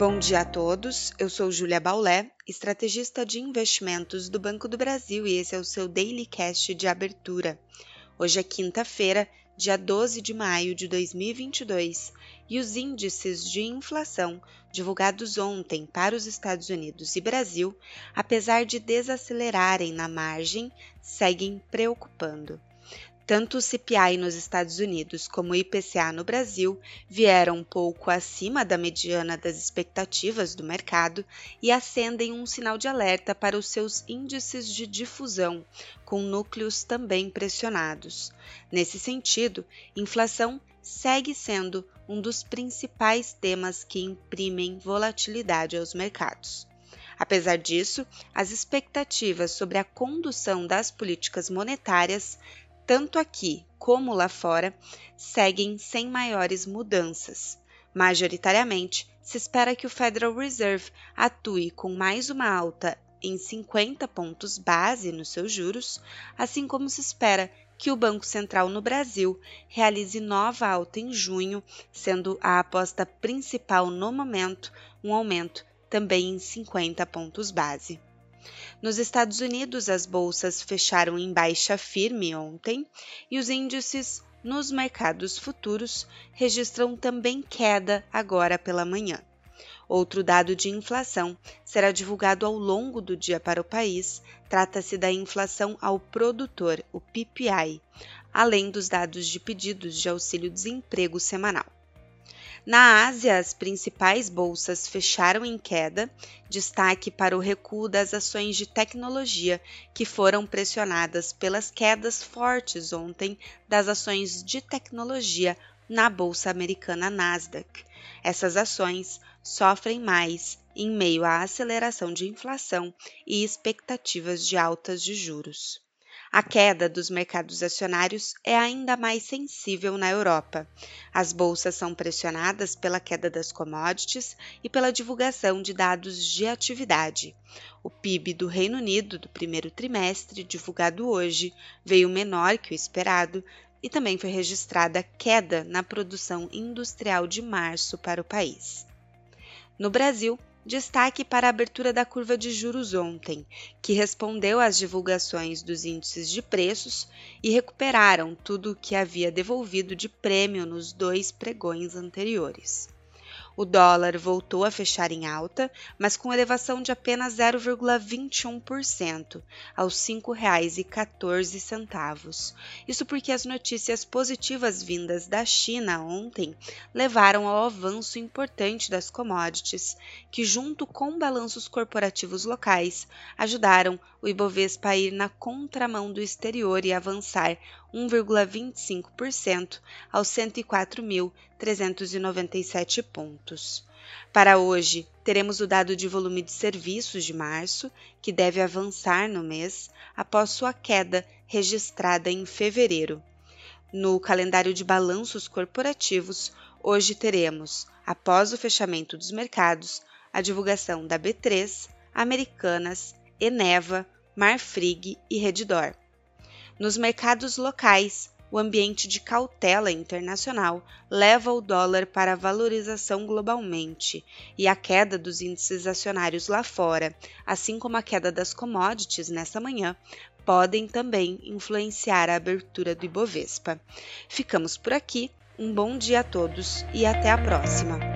Bom dia a todos, eu sou Júlia Baulé, estrategista de investimentos do Banco do Brasil e esse é o seu Daily Cast de abertura. Hoje é quinta-feira, dia 12 de maio de 2022 e os índices de inflação divulgados ontem para os Estados Unidos e Brasil, apesar de desacelerarem na margem, seguem preocupando. Tanto o CPI nos Estados Unidos como o IPCA no Brasil vieram um pouco acima da mediana das expectativas do mercado e acendem um sinal de alerta para os seus índices de difusão, com núcleos também pressionados. Nesse sentido, inflação segue sendo um dos principais temas que imprimem volatilidade aos mercados. Apesar disso, as expectativas sobre a condução das políticas monetárias tanto aqui como lá fora, seguem sem maiores mudanças. Majoritariamente, se espera que o Federal Reserve atue com mais uma alta em 50 pontos base nos seus juros, assim como se espera que o Banco Central no Brasil realize nova alta em junho, sendo a aposta principal no momento um aumento também em 50 pontos base. Nos Estados Unidos, as bolsas fecharam em baixa firme ontem e os índices nos mercados futuros registram também queda agora pela manhã. Outro dado de inflação será divulgado ao longo do dia para o país. Trata-se da inflação ao produtor, o PPI, além dos dados de pedidos de auxílio-desemprego semanal. Na Ásia, as principais bolsas fecharam em queda, destaque para o recuo das ações de tecnologia, que foram pressionadas pelas quedas fortes ontem das ações de tecnologia na bolsa americana Nasdaq. Essas ações sofrem mais em meio à aceleração de inflação e expectativas de altas de juros. A queda dos mercados acionários é ainda mais sensível na Europa. As bolsas são pressionadas pela queda das commodities e pela divulgação de dados de atividade. O PIB do Reino Unido do primeiro trimestre, divulgado hoje, veio menor que o esperado e também foi registrada queda na produção industrial de março para o país. No Brasil, Destaque para a abertura da curva de juros ontem, que respondeu às divulgações dos índices de preços e recuperaram tudo o que havia devolvido de prêmio nos dois pregões anteriores. O dólar voltou a fechar em alta, mas com elevação de apenas 0,21%, aos R$ 5,14. Isso porque as notícias positivas vindas da China ontem levaram ao avanço importante das commodities, que, junto com balanços corporativos locais, ajudaram o Ibovespa a ir na contramão do exterior e avançar 1,25% aos 104.397 pontos. Para hoje, teremos o dado de volume de serviços de março, que deve avançar no mês após sua queda registrada em fevereiro. No calendário de balanços corporativos, hoje teremos, após o fechamento dos mercados, a divulgação da B3, Americanas, Eneva, Marfrig e Redditor. Nos mercados locais, o ambiente de cautela internacional leva o dólar para a valorização globalmente, e a queda dos índices acionários lá fora, assim como a queda das commodities nesta manhã, podem também influenciar a abertura do Ibovespa. Ficamos por aqui, um bom dia a todos e até a próxima!